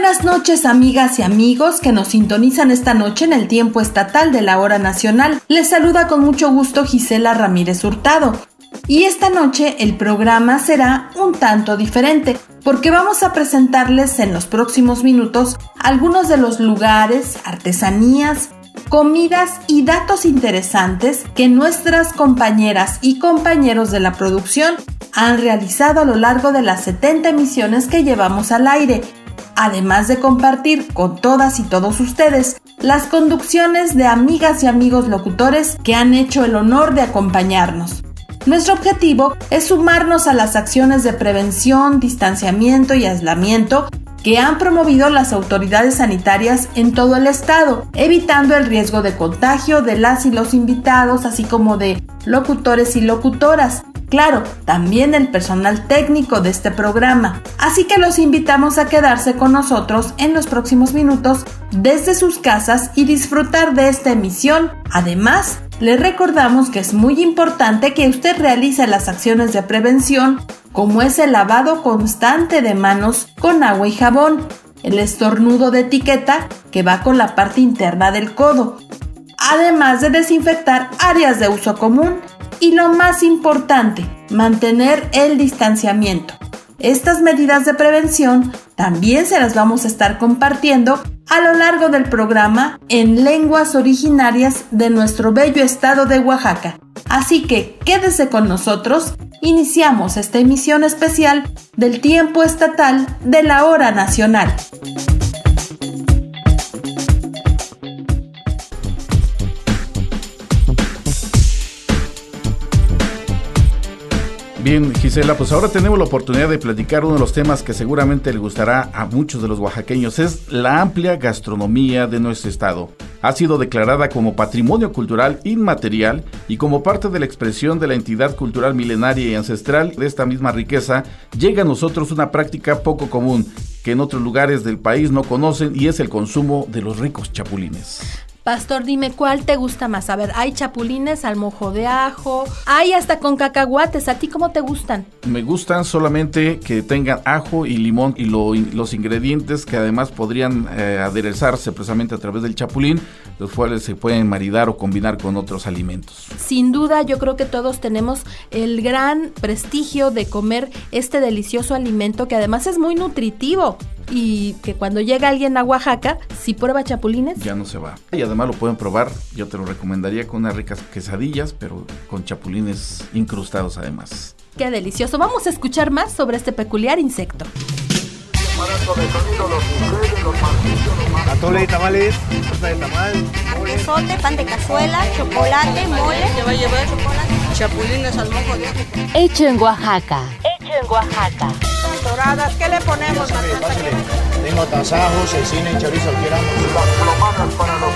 Buenas noches amigas y amigos que nos sintonizan esta noche en el tiempo estatal de la hora nacional. Les saluda con mucho gusto Gisela Ramírez Hurtado. Y esta noche el programa será un tanto diferente porque vamos a presentarles en los próximos minutos algunos de los lugares, artesanías, comidas y datos interesantes que nuestras compañeras y compañeros de la producción han realizado a lo largo de las 70 emisiones que llevamos al aire además de compartir con todas y todos ustedes las conducciones de amigas y amigos locutores que han hecho el honor de acompañarnos. Nuestro objetivo es sumarnos a las acciones de prevención, distanciamiento y aislamiento que han promovido las autoridades sanitarias en todo el estado, evitando el riesgo de contagio de las y los invitados, así como de locutores y locutoras, Claro, también el personal técnico de este programa. Así que los invitamos a quedarse con nosotros en los próximos minutos desde sus casas y disfrutar de esta emisión. Además, le recordamos que es muy importante que usted realice las acciones de prevención como es el lavado constante de manos con agua y jabón, el estornudo de etiqueta que va con la parte interna del codo, además de desinfectar áreas de uso común y lo más importante, mantener el distanciamiento. Estas medidas de prevención también se las vamos a estar compartiendo a lo largo del programa en lenguas originarias de nuestro bello estado de Oaxaca. Así que quédese con nosotros, iniciamos esta emisión especial del tiempo estatal de la hora nacional. Bien, Gisela, pues ahora tenemos la oportunidad de platicar uno de los temas que seguramente le gustará a muchos de los oaxaqueños, es la amplia gastronomía de nuestro estado. Ha sido declarada como patrimonio cultural inmaterial y como parte de la expresión de la entidad cultural milenaria y ancestral de esta misma riqueza, llega a nosotros una práctica poco común que en otros lugares del país no conocen y es el consumo de los ricos chapulines. Pastor, dime cuál te gusta más. A ver, hay chapulines al mojo de ajo, hay hasta con cacahuates. ¿A ti cómo te gustan? Me gustan solamente que tengan ajo y limón y los ingredientes que además podrían eh, aderezarse precisamente a través del chapulín, los cuales se pueden maridar o combinar con otros alimentos. Sin duda, yo creo que todos tenemos el gran prestigio de comer este delicioso alimento que además es muy nutritivo y que cuando llega alguien a Oaxaca, si prueba chapulines, ya no se va. Y además lo pueden probar, yo te lo recomendaría con unas ricas quesadillas, pero con chapulines incrustados además. Qué delicioso. Vamos a escuchar más sobre este peculiar insecto. Atole de tamales, de tamal, quesote, pan de cazuela, chocolate, mole. ¿Qué va a llevar? Chocolate. Chapulines al mojo de Hecho en Oaxaca. Hecho en Oaxaca. Doradas, ¿qué le ponemos? Pásale, pásale. Tengo tasajos, cecina y chorizo, quieran. Las plomadas para los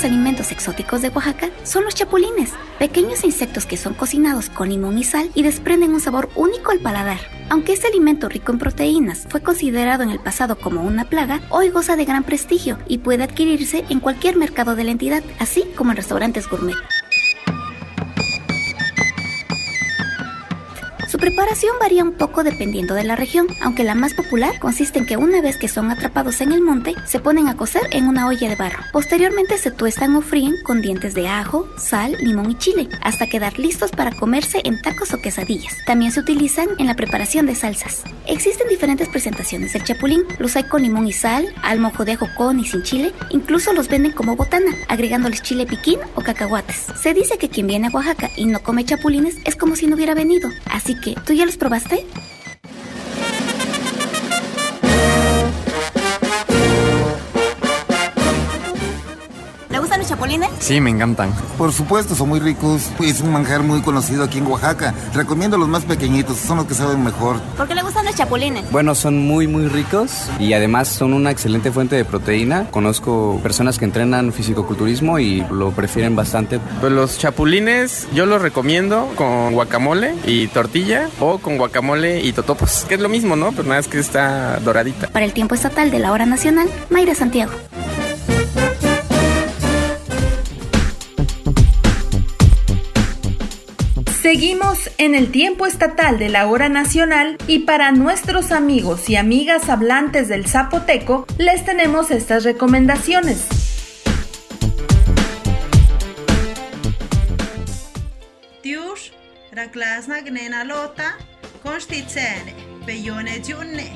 los alimentos exóticos de Oaxaca son los chapulines, pequeños insectos que son cocinados con limón y sal y desprenden un sabor único al paladar. Aunque este alimento rico en proteínas fue considerado en el pasado como una plaga, hoy goza de gran prestigio y puede adquirirse en cualquier mercado de la entidad, así como en restaurantes gourmet. Preparación varía un poco dependiendo de la región, aunque la más popular consiste en que una vez que son atrapados en el monte, se ponen a cocer en una olla de barro. Posteriormente se tuestan o fríen con dientes de ajo, sal, limón y chile, hasta quedar listos para comerse en tacos o quesadillas. También se utilizan en la preparación de salsas. Existen diferentes presentaciones del chapulín, los hay con limón y sal, al mojo de ajo con y sin chile, incluso los venden como botana, agregándoles chile piquín o cacahuates. Se dice que quien viene a Oaxaca y no come chapulines es como si no hubiera venido, así que ¿tú ya los probaste? Sí, me encantan. Por supuesto, son muy ricos. Es un manjar muy conocido aquí en Oaxaca. Recomiendo los más pequeñitos, son los que saben mejor. ¿Por qué le gustan los chapulines? Bueno, son muy, muy ricos y además son una excelente fuente de proteína. Conozco personas que entrenan fisicoculturismo y lo prefieren bastante. Pues los chapulines yo los recomiendo con guacamole y tortilla o con guacamole y totopos, que es lo mismo, ¿no? Pero nada es que está doradita. Para el tiempo estatal de la hora nacional, Mayra Santiago. Seguimos en el tiempo estatal de la hora nacional y para nuestros amigos y amigas hablantes del zapoteco les tenemos estas recomendaciones. Tiush, raklasna gnena lota, konstitsene, beyone junne,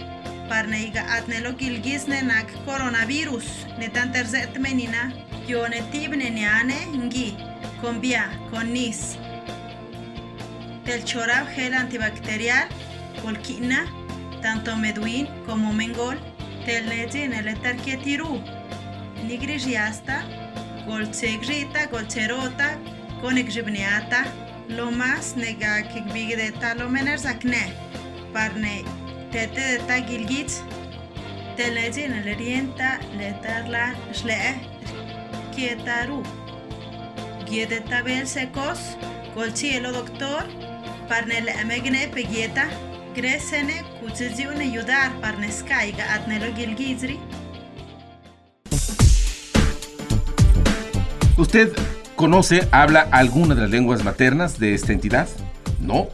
parneiga atnelo gilgisne nak coronavirus, netan terzet menina, yone tibne niane ngi, combia, conis, del chorab gel antibacterial, colquina, tanto meduín como mengol, leche en el etarquietiru, nigrigiasta, golcegrita, golcerota, conexibniata, lo más nega kikbig de talomener zakne, parne tete de tagilgit, del leche en el orienta, letarla, shle, kietaru, guiede tabel secos, golcielo doctor, parnele emegne pegieta, ayudar parnescaiga atnelo gilgizri. ¿Usted conoce, habla alguna de las lenguas maternas de esta entidad? No.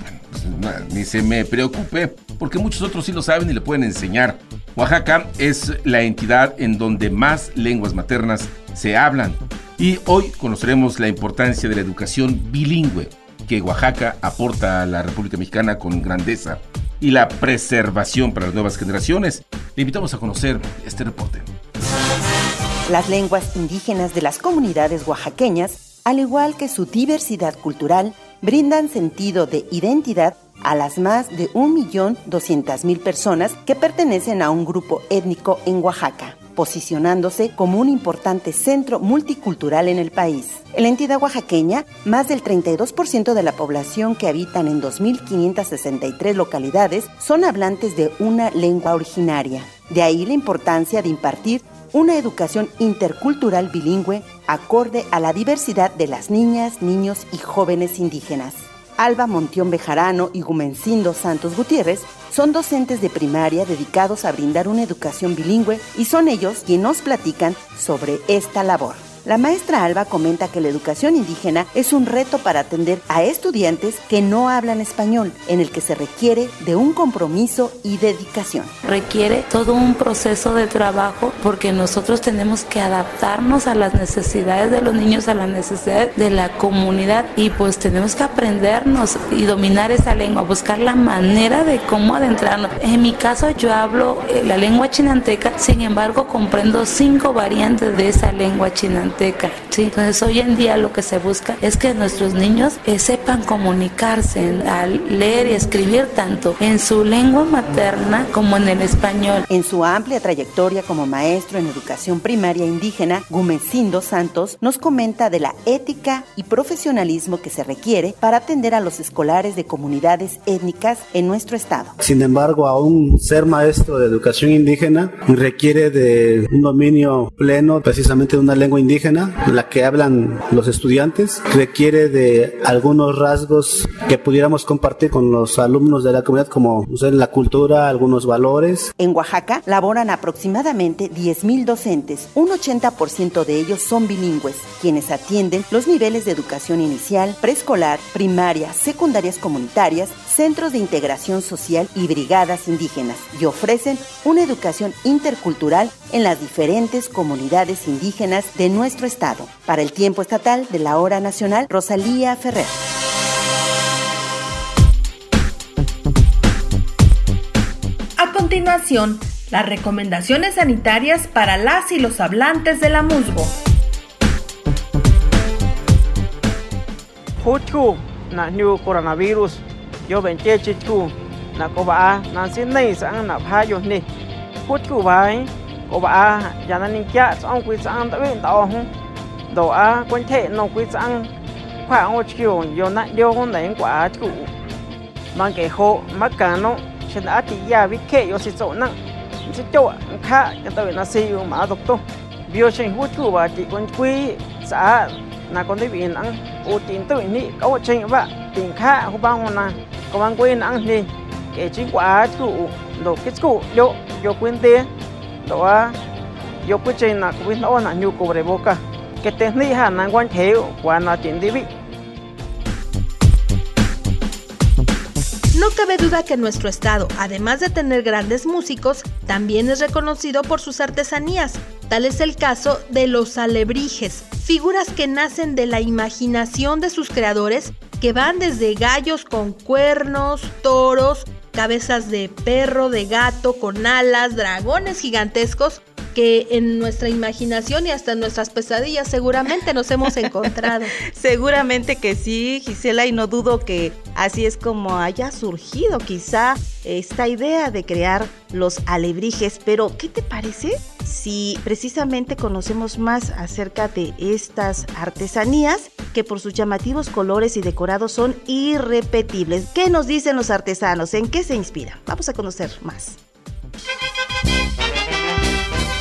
Bueno, pues, no, ni se me preocupe, porque muchos otros sí lo saben y le pueden enseñar. Oaxaca es la entidad en donde más lenguas maternas se hablan. Y hoy conoceremos la importancia de la educación bilingüe que Oaxaca aporta a la República Mexicana con grandeza y la preservación para las nuevas generaciones. Le invitamos a conocer este reporte. Las lenguas indígenas de las comunidades oaxaqueñas, al igual que su diversidad cultural, brindan sentido de identidad a las más de 1.200.000 personas que pertenecen a un grupo étnico en Oaxaca posicionándose como un importante centro multicultural en el país. En la entidad oaxaqueña, más del 32% de la población que habitan en 2.563 localidades son hablantes de una lengua originaria. De ahí la importancia de impartir una educación intercultural bilingüe acorde a la diversidad de las niñas, niños y jóvenes indígenas. Alba Montión Bejarano y Gumencindo Santos Gutiérrez son docentes de primaria dedicados a brindar una educación bilingüe y son ellos quienes nos platican sobre esta labor. La maestra Alba comenta que la educación indígena es un reto para atender a estudiantes que no hablan español, en el que se requiere de un compromiso y dedicación. Requiere todo un proceso de trabajo porque nosotros tenemos que adaptarnos a las necesidades de los niños, a las necesidades de la comunidad y pues tenemos que aprendernos y dominar esa lengua, buscar la manera de cómo adentrarnos. En mi caso yo hablo eh, la lengua chinanteca, sin embargo comprendo cinco variantes de esa lengua chinanteca ¿sí? Entonces hoy en día lo que se busca es que nuestros niños eh, sepan comunicarse al leer y escribir tanto en su lengua materna como en el español. En su amplia trayectoria como maestro en educación primaria indígena, Gumecindo Santos nos comenta de la ética y profesionalismo que se requiere para atender a los escolares de comunidades étnicas en nuestro estado. Sin embargo, aún ser maestro de educación indígena requiere de un dominio pleno precisamente de una lengua indígena la que hablan los estudiantes, requiere de algunos rasgos que pudiéramos compartir con los alumnos de la comunidad, como la cultura, algunos valores. En Oaxaca laboran aproximadamente 10.000 docentes, un 80% de ellos son bilingües, quienes atienden los niveles de educación inicial, preescolar, primaria, secundarias comunitarias, centros de integración social y brigadas indígenas, y ofrecen una educación intercultural en las diferentes comunidades indígenas de nuestro estado. Para el tiempo estatal de la hora nacional, Rosalía Ferrer. A continuación, las recomendaciones sanitarias para las y los hablantes de la musgo. Juchu, na yo ben che chi ku na ko ba na si nei sang na pha yo ni kut ku bai ko ba ya na ning kya sang ku sang ta ben ta o hu do a kun the no ku sang khoa o chi yo yo na dio hon nei kwa chu mang ke ho ma ka no chen a ti ya vi ke yo si zo na si cho kha ya ta na si yo ma dok to bio chen hu chu ba ti kun kui sa na kon de bin ang o tin tu ni có o chen ba tin không bao ba hon No cabe duda que nuestro estado, además de tener grandes músicos, también es reconocido por sus artesanías. Tal es el caso de los alebrijes, figuras que nacen de la imaginación de sus creadores, que van desde gallos con cuernos, toros, cabezas de perro, de gato, con alas, dragones gigantescos, que en nuestra imaginación y hasta en nuestras pesadillas seguramente nos hemos encontrado. seguramente que sí, Gisela, y no dudo que así es como haya surgido quizá esta idea de crear los alebrijes. Pero, ¿qué te parece si precisamente conocemos más acerca de estas artesanías que por sus llamativos colores y decorados son irrepetibles? ¿Qué nos dicen los artesanos? ¿En qué se inspiran? Vamos a conocer más.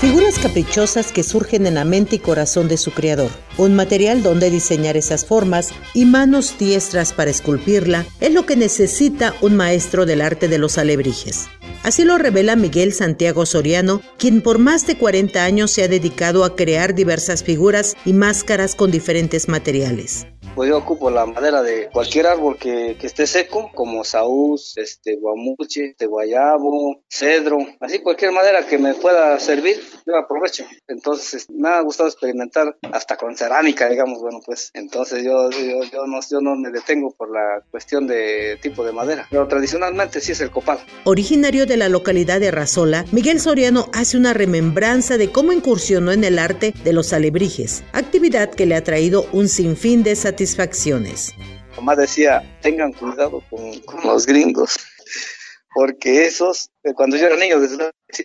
Figuras caprichosas que surgen en la mente y corazón de su creador. Un material donde diseñar esas formas y manos diestras para esculpirla es lo que necesita un maestro del arte de los alebrijes. Así lo revela Miguel Santiago Soriano, quien por más de 40 años se ha dedicado a crear diversas figuras y máscaras con diferentes materiales pues yo ocupo la madera de cualquier árbol que, que esté seco, como saúz, este, guamuche, este, guayabo, cedro, así cualquier madera que me pueda servir, yo aprovecho. Entonces, me ha gustado experimentar hasta con cerámica, digamos, bueno, pues entonces yo, yo, no, yo no me detengo por la cuestión de tipo de madera, pero tradicionalmente sí es el copal. Originario de la localidad de Razola, Miguel Soriano hace una remembranza de cómo incursionó en el arte de los alebrijes, actividad que le ha traído un sinfín de satisfacción satisfacciones. Decía, tengan cuidado con, con los gringos, porque esos, cuando yo era niño,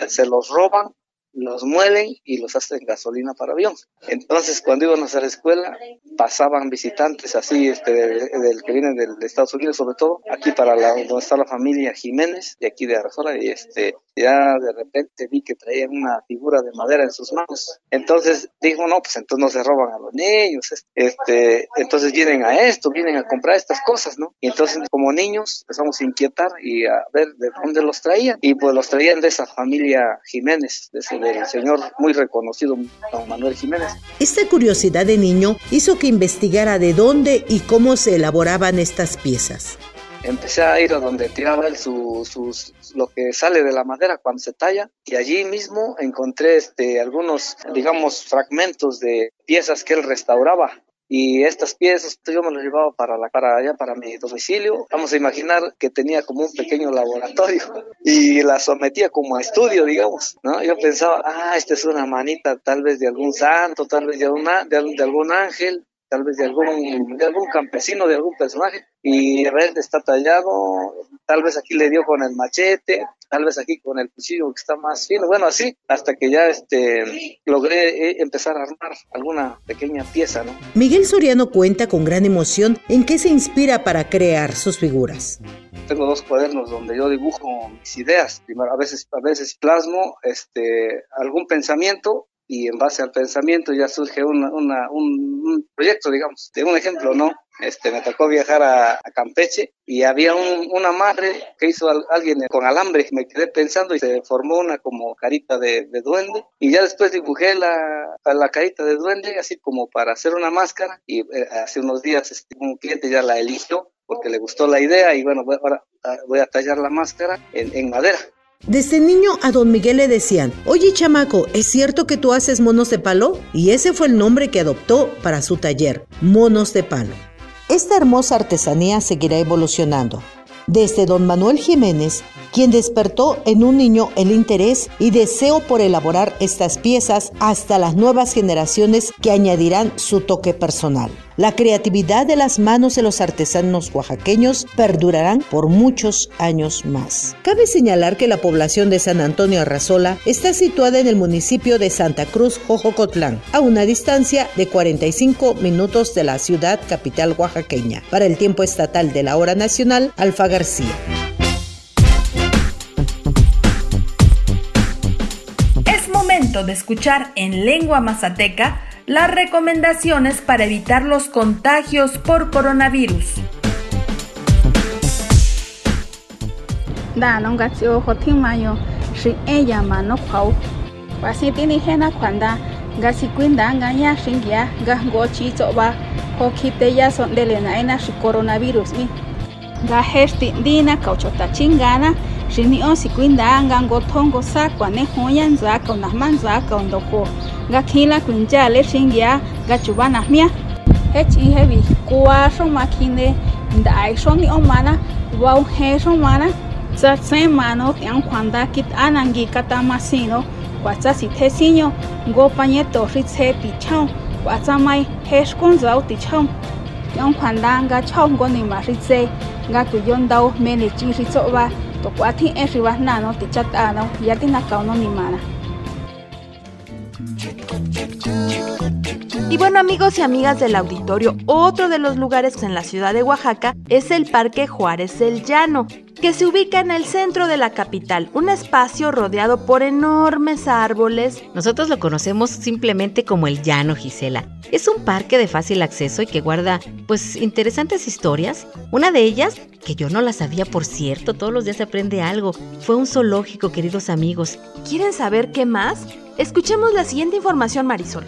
se los roban los muelen y los hacen gasolina para avión. Entonces, cuando íbamos a la escuela, pasaban visitantes así, este, del, que vienen de Estados Unidos, sobre todo, aquí para la, donde está la familia Jiménez, de aquí de Arrazola, y este, ya de repente vi que traían una figura de madera en sus manos. Entonces dijo, no, pues entonces no se roban a los niños, este, entonces vienen a esto, vienen a comprar estas cosas, ¿no? Y entonces como niños empezamos a inquietar y a ver de dónde los traían, y pues los traían de esa familia Jiménez, de ese del señor muy reconocido, don Manuel Jiménez. Esta curiosidad de niño hizo que investigara de dónde y cómo se elaboraban estas piezas empecé a ir a donde tiraba él sus, lo que sale de la madera cuando se talla y allí mismo encontré este, algunos, digamos, fragmentos de piezas que él restauraba y estas piezas yo me las llevaba para la para allá para mi domicilio. Vamos a imaginar que tenía como un pequeño laboratorio y la sometía como a estudio digamos no yo pensaba ah esta es una manita tal vez de algún santo tal vez de una de, de algún ángel tal vez de algún de algún campesino de algún personaje y ver está tallado tal vez aquí le dio con el machete tal vez aquí con el cuchillo que está más fino, bueno, así, hasta que ya este, logré eh, empezar a armar alguna pequeña pieza, ¿no? Miguel Soriano cuenta con gran emoción en qué se inspira para crear sus figuras. Tengo dos cuadernos donde yo dibujo mis ideas, Primero, a veces, a veces plasmo este, algún pensamiento y en base al pensamiento ya surge una, una, un, proyecto, digamos. De un ejemplo, ¿no? Este, me tocó viajar a, Campeche y había un, un, amarre que hizo alguien con alambre. Me quedé pensando y se formó una como carita de, de duende. Y ya después dibujé la, la, carita de duende, así como para hacer una máscara. Y eh, hace unos días este, un cliente ya la eligió porque le gustó la idea y bueno, ahora voy a tallar la máscara en, en madera. Desde niño a don Miguel le decían, oye chamaco, ¿es cierto que tú haces monos de palo? Y ese fue el nombre que adoptó para su taller, Monos de Palo. Esta hermosa artesanía seguirá evolucionando. Desde don Manuel Jiménez quien despertó en un niño el interés y deseo por elaborar estas piezas hasta las nuevas generaciones que añadirán su toque personal. La creatividad de las manos de los artesanos oaxaqueños perdurarán por muchos años más. Cabe señalar que la población de San Antonio Arrazola está situada en el municipio de Santa Cruz, Jojocotlán, a una distancia de 45 minutos de la ciudad capital oaxaqueña. Para el tiempo estatal de la hora nacional, Alfa García. Es momento de escuchar en lengua mazateca las recomendaciones para evitar los contagios por coronavirus. Da no gatio hotin mayo shi ella mano pau. Pasi tini hena kwanda gasi kwinda nganya shingia ga ho kite ya son dele na ena shi coronavirus mi. Gajer tindina cauchota chingana, rinio si cuindanga ngotongo sacua nejoya nzaca unasman zaca ondojo, gakila cuinchale ringia gachubanas mia, hech y hebi cuatro maquine, dai son y omana, wau he romana, tsatsen mano tian cuanda kit anangi katamasino, cuatza si tesiño, go pañeto ritse pichao, cuatza mai hech con zau tichao, tian cuandanga chao ngoni maritse, kauno ni Y bueno amigos y amigas del auditorio, otro de los lugares en la ciudad de Oaxaca es el Parque Juárez el Llano, que se ubica en el centro de la capital, un espacio rodeado por enormes árboles. Nosotros lo conocemos simplemente como el Llano Gisela. Es un parque de fácil acceso y que guarda pues interesantes historias. Una de ellas, que yo no la sabía por cierto, todos los días se aprende algo, fue un zoológico, queridos amigos. ¿Quieren saber qué más? Escuchemos la siguiente información, Marisol.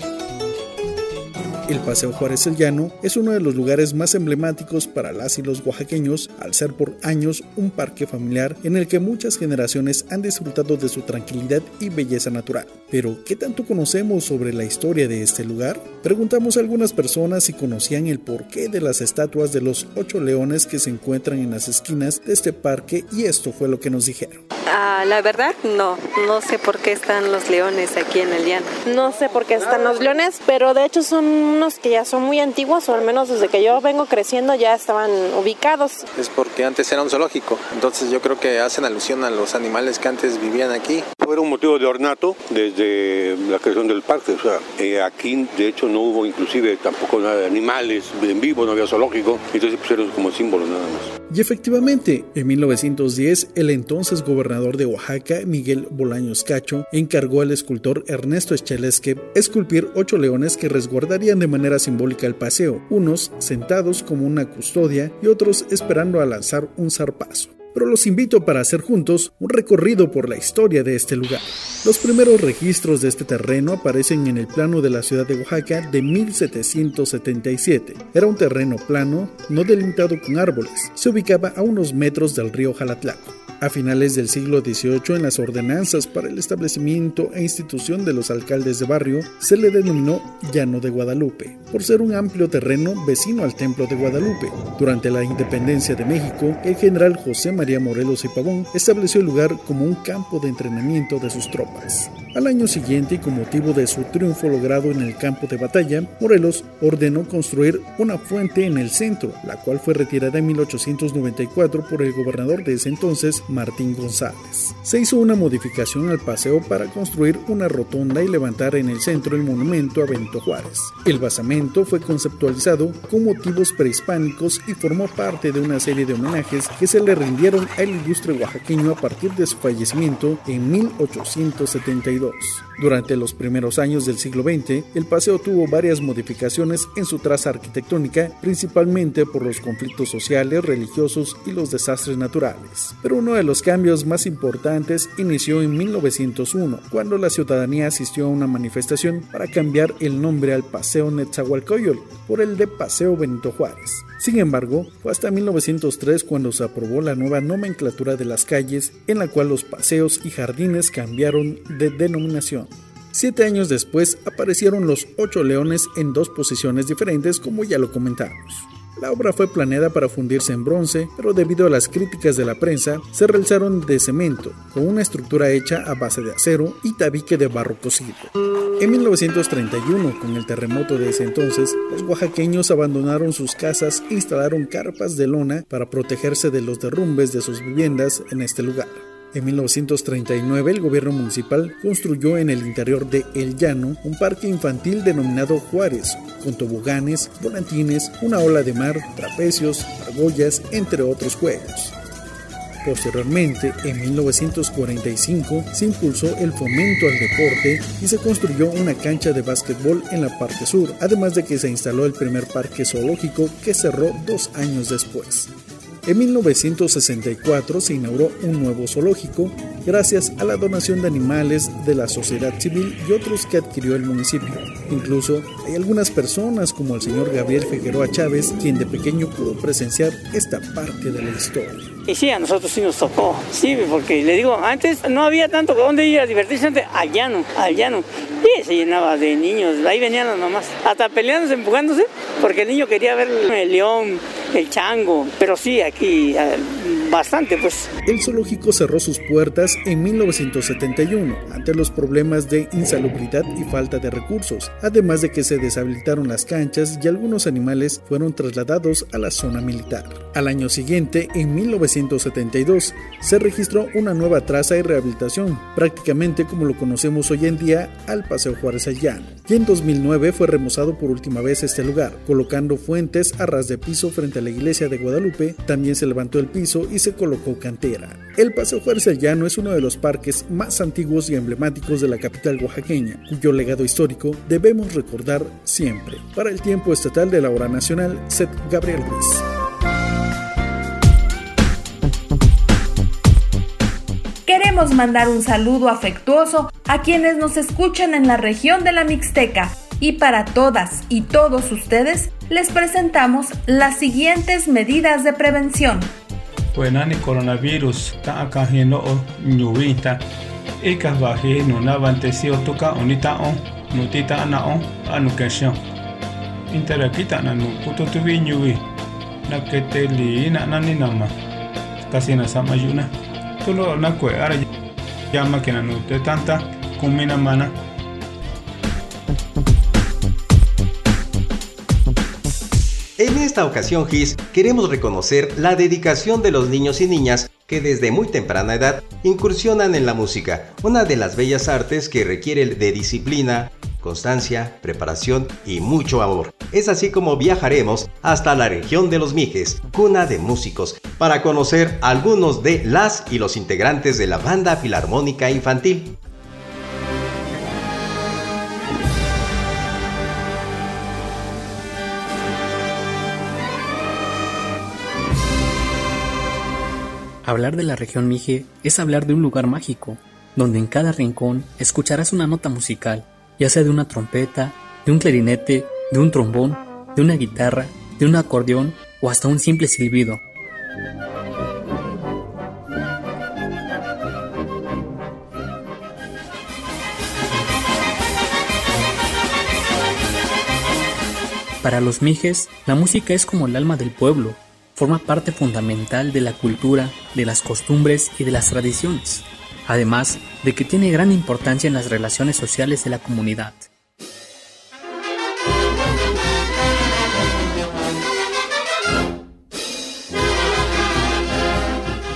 El Paseo Juárez el Llano es uno de los lugares más emblemáticos para las y los oaxaqueños al ser por años un parque familiar en el que muchas generaciones han disfrutado de su tranquilidad y belleza natural. Pero, ¿qué tanto conocemos sobre la historia de este lugar? Preguntamos a algunas personas si conocían el porqué de las estatuas de los ocho leones que se encuentran en las esquinas de este parque y esto fue lo que nos dijeron. Ah, la verdad, no. No sé por qué están los leones aquí en el llano. No sé por qué están los leones, pero de hecho son unos que ya son muy antiguos, o al menos desde que yo vengo creciendo ya estaban ubicados. Es porque antes era un zoológico, entonces yo creo que hacen alusión a los animales que antes vivían aquí. Era un motivo de ornato desde la creación del parque. O sea, eh, aquí de hecho no hubo inclusive tampoco nada de animales en vivo, no había zoológico, entonces pusieron como símbolo nada más. Y efectivamente, en 1910, el entonces gobernador de Oaxaca, Miguel Bolaños Cacho, encargó al escultor Ernesto Echelesque esculpir ocho leones que resguardarían de manera simbólica el paseo, unos sentados como una custodia y otros esperando a lanzar un zarpazo pero los invito para hacer juntos un recorrido por la historia de este lugar. Los primeros registros de este terreno aparecen en el plano de la ciudad de Oaxaca de 1777. Era un terreno plano, no delimitado con árboles. Se ubicaba a unos metros del río Jalatlaco. A finales del siglo XVIII, en las ordenanzas para el establecimiento e institución de los alcaldes de barrio, se le denominó Llano de Guadalupe, por ser un amplio terreno vecino al Templo de Guadalupe. Durante la independencia de México, el general José María Morelos y Pavón estableció el lugar como un campo de entrenamiento de sus tropas. Al año siguiente, y con motivo de su triunfo logrado en el campo de batalla, Morelos ordenó construir una fuente en el centro, la cual fue retirada en 1894 por el gobernador de ese entonces, Martín González. Se hizo una modificación al paseo para construir una rotonda y levantar en el centro el monumento a Benito Juárez. El basamento fue conceptualizado con motivos prehispánicos y formó parte de una serie de homenajes que se le rindieron al ilustre oaxaqueño a partir de su fallecimiento en 1872. Durante los primeros años del siglo XX, el paseo tuvo varias modificaciones en su traza arquitectónica, principalmente por los conflictos sociales, religiosos y los desastres naturales. Pero uno de los cambios más importantes inició en 1901, cuando la ciudadanía asistió a una manifestación para cambiar el nombre al Paseo Netzahualcoyol por el de Paseo Benito Juárez. Sin embargo, fue hasta 1903 cuando se aprobó la nueva nomenclatura de las calles, en la cual los paseos y jardines cambiaron de denominación. Siete años después aparecieron los ocho leones en dos posiciones diferentes como ya lo comentamos. La obra fue planeada para fundirse en bronce, pero debido a las críticas de la prensa, se realizaron de cemento, con una estructura hecha a base de acero y tabique de barro cocido. En 1931, con el terremoto de ese entonces, los oaxaqueños abandonaron sus casas e instalaron carpas de lona para protegerse de los derrumbes de sus viviendas en este lugar. En 1939 el gobierno municipal construyó en el interior de El Llano un parque infantil denominado Juárez, con toboganes, volantines, una ola de mar, trapecios, argollas, entre otros juegos. Posteriormente, en 1945, se impulsó el fomento al deporte y se construyó una cancha de básquetbol en la parte sur, además de que se instaló el primer parque zoológico que cerró dos años después. En 1964 se inauguró un nuevo zoológico gracias a la donación de animales de la sociedad civil y otros que adquirió el municipio. Incluso hay algunas personas como el señor Gabriel Figueroa Chávez quien de pequeño pudo presenciar esta parte de la historia. Y sí, a nosotros sí nos tocó, sí, porque le digo, antes no había tanto dónde ir a divertirse, antes al llano, al llano. Y se llenaba de niños, ahí venían las mamás, hasta peleándose, empujándose, porque el niño quería ver el león, el chango, pero sí, aquí eh, bastante, pues. El zoológico cerró sus puertas en 1971 ante los problemas de insalubridad y falta de recursos, además de que se deshabilitaron las canchas y algunos animales fueron trasladados a la zona militar. Al año siguiente, en 1972, se registró una nueva traza y rehabilitación, prácticamente como lo conocemos hoy en día al Paseo Juárez Allán. Y en 2009 fue remozado por última vez este lugar, colocando fuentes a ras de piso frente a la iglesia de Guadalupe, también se levantó el piso y se colocó cantera. El Paseo Juárez Llano es uno de los parques más antiguos y emblemáticos de la capital oaxaqueña, cuyo legado histórico debemos recordar siempre. Para el tiempo estatal de la hora nacional, Seth Gabriel Ruiz. Queremos mandar un saludo afectuoso a quienes nos escuchan en la región de la Mixteca y para todas y todos ustedes les presentamos las siguientes medidas de prevención. wenani coronavirus ta'aka e ñuwi ta ikaj vaji nunava ntesio tuka unita'ö nutita'ana'ö a nukexe'ö interakita'na nupututuvi na naketeli'ina'na ninama kasina na tulo'o nakue'ára yama que nanutetahnta kuminamana En esta ocasión, GIS, queremos reconocer la dedicación de los niños y niñas que desde muy temprana edad incursionan en la música, una de las bellas artes que requiere de disciplina, constancia, preparación y mucho amor. Es así como viajaremos hasta la región de los Mijes, cuna de músicos, para conocer algunos de las y los integrantes de la banda filarmónica infantil. Hablar de la región Mije es hablar de un lugar mágico, donde en cada rincón escucharás una nota musical, ya sea de una trompeta, de un clarinete, de un trombón, de una guitarra, de un acordeón o hasta un simple silbido. Para los mijes, la música es como el alma del pueblo, forma parte fundamental de la cultura, de las costumbres y de las tradiciones, además de que tiene gran importancia en las relaciones sociales de la comunidad.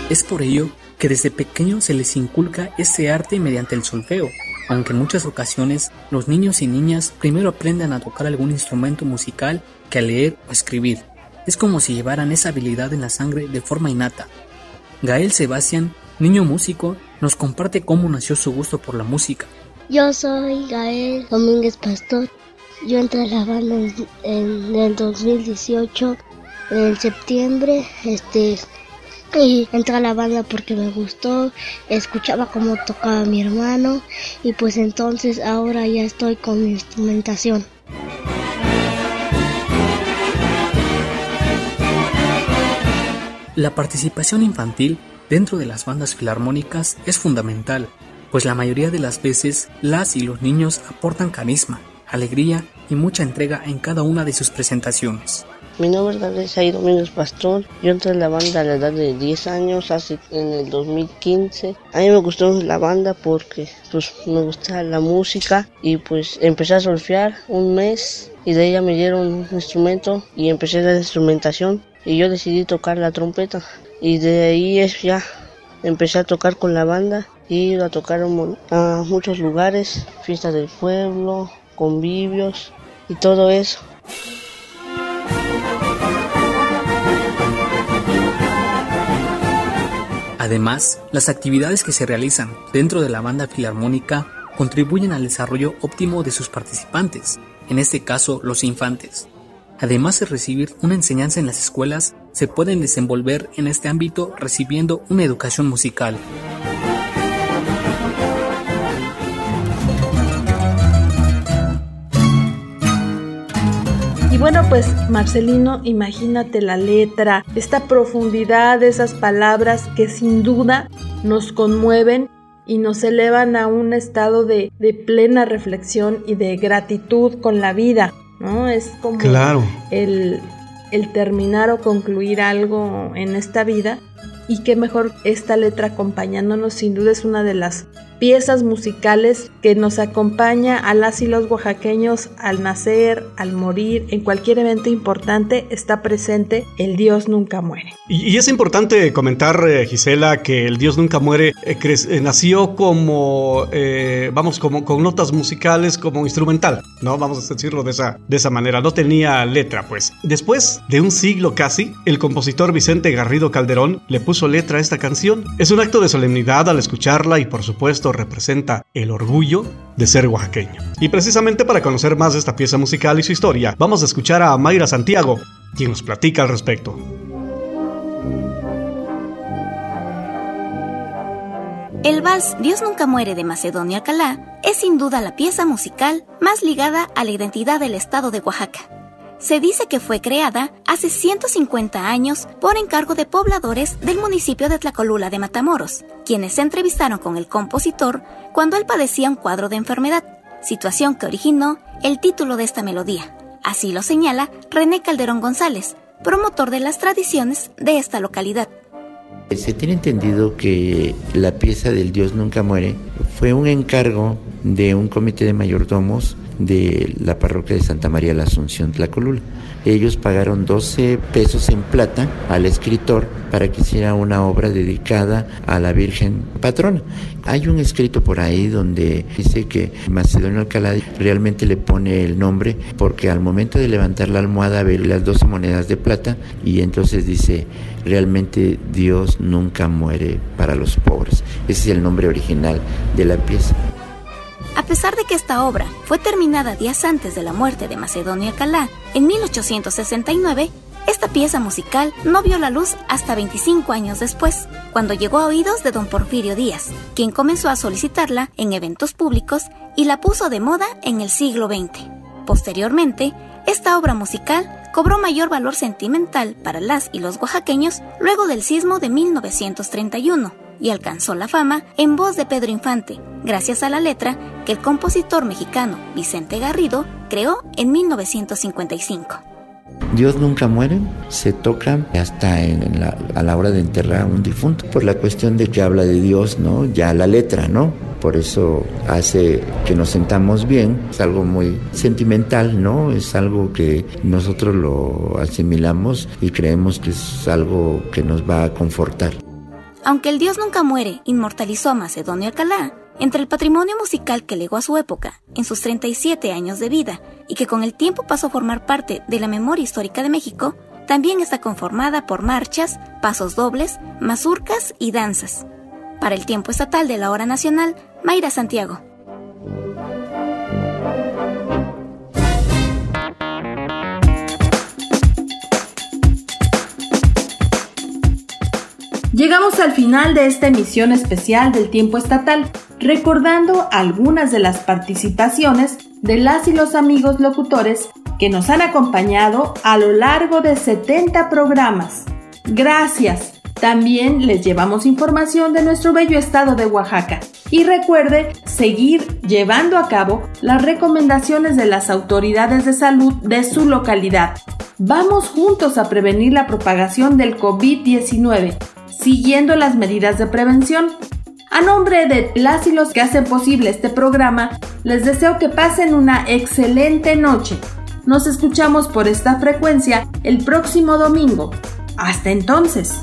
Es por ello que desde pequeño se les inculca ese arte mediante el solfeo, aunque en muchas ocasiones los niños y niñas primero aprenden a tocar algún instrumento musical que a leer o escribir. Es como si llevaran esa habilidad en la sangre de forma innata. Gael Sebastián, niño músico, nos comparte cómo nació su gusto por la música. Yo soy Gael Domínguez Pastor. Yo entré a la banda en, el 2018, en septiembre, este, y entré a la banda porque me gustó, escuchaba cómo tocaba mi hermano y pues entonces ahora ya estoy con mi instrumentación. La participación infantil dentro de las bandas filarmónicas es fundamental, pues la mayoría de las veces las y los niños aportan carisma, alegría y mucha entrega en cada una de sus presentaciones. Mi nombre es Ahí Domínguez Pastor. Yo entré en la banda a la edad de 10 años, hace en el 2015. A mí me gustó la banda porque pues me gustaba la música y pues empecé a surfear un mes y de ella me dieron un instrumento y empecé la instrumentación y yo decidí tocar la trompeta y de ahí es ya empecé a tocar con la banda y a tocar a muchos lugares, fiestas del pueblo, convivios y todo eso. Además, las actividades que se realizan dentro de la banda filarmónica contribuyen al desarrollo óptimo de sus participantes, en este caso los infantes. Además de recibir una enseñanza en las escuelas, se pueden desenvolver en este ámbito recibiendo una educación musical. Y bueno, pues Marcelino, imagínate la letra, esta profundidad de esas palabras que sin duda nos conmueven y nos elevan a un estado de, plena reflexión y de gratitud con la vida, ¿no? Es como el, el terminar o concluir algo en esta vida y qué mejor esta letra acompañándonos, sin duda es una de las piezas musicales que nos acompaña a las y los oaxaqueños al nacer, al morir, en cualquier evento importante está presente el Dios nunca muere. Y, es importante comentar, eh, Gisela, que el Dios nunca muere eh, eh, nació como, vamos, como con notas musicales como instrumental, ¿no? Vamos a decirlo de esa, de esa manera, no tenía letra, pues. Después de un siglo casi, el compositor Vicente Garrido Calderón le puso letra a esta canción. Es un acto de solemnidad al escucharla y por supuesto representa el orgullo de ser oaxaqueño. Y precisamente para conocer más de esta pieza musical y su historia, vamos a escuchar a Mayra Santiago, quien nos platica al respecto. El vals Dios nunca muere de Macedonio Alcalá es sin duda la pieza musical más ligada a la identidad del estado de Oaxaca se dice que fue creada hace 150 años por encargo de pobladores del municipio de Tlacolula de Matamoros, quienes se entrevistaron con el compositor cuando él padecía un cuadro de enfermedad, situación que originó el título de esta melodía. Así lo señala René Calderón González, promotor de las tradiciones de esta localidad. Se tiene entendido que la pieza del Dios nunca muere fue un encargo de un comité de mayordomos de la parroquia de Santa María la Asunción Tlacolula. Ellos pagaron 12 pesos en plata al escritor para que hiciera una obra dedicada a la Virgen Patrona. Hay un escrito por ahí donde dice que Macedonio Alcalá realmente le pone el nombre porque al momento de levantar la almohada ve las 12 monedas de plata y entonces dice, realmente Dios nunca muere para los pobres. Ese es el nombre original de la pieza. A pesar de que esta obra fue terminada días antes de la muerte de Macedonio Alcalá, en 1869, esta pieza musical no vio la luz hasta 25 años después, cuando llegó a oídos de don Porfirio Díaz, quien comenzó a solicitarla en eventos públicos y la puso de moda en el siglo XX. Posteriormente, esta obra musical cobró mayor valor sentimental para las y los oaxaqueños luego del sismo de 1931 y alcanzó la fama en voz de Pedro Infante, gracias a la letra que el compositor mexicano Vicente Garrido creó en 1955. Dios nunca muere, se toca hasta a la hora de enterrar a un difunto, por la cuestión de que habla de Dios, ¿no? Ya la letra, ¿no? Por eso hace que nos sentamos bien, es algo muy sentimental, ¿no? Es algo que nosotros lo asimilamos y creemos que es algo que nos va a confortar. Aunque el Dios nunca muere inmortalizó a Macedonio Alcalá, entre el patrimonio musical que legó a su época, en sus 37 años de vida, y que con el tiempo pasó a formar parte de la memoria histórica de México, también está conformada por marchas, pasos dobles, mazurcas y danzas. Para el tiempo estatal de la hora nacional, Mayra Santiago. Llegamos al final de esta emisión especial del tiempo estatal, recordando algunas de las participaciones de las y los amigos locutores que nos han acompañado a lo largo de 70 programas. Gracias. También les llevamos información de nuestro bello estado de Oaxaca. Y recuerde seguir llevando a cabo las recomendaciones de las autoridades de salud de su localidad Vamos juntos a prevenir la propagación del COVID-19, siguiendo las medidas de prevención. A nombre de las y los que hacen posible este programa, les deseo que pasen una excelente noche. Nos escuchamos por esta frecuencia el próximo domingo. Hasta entonces.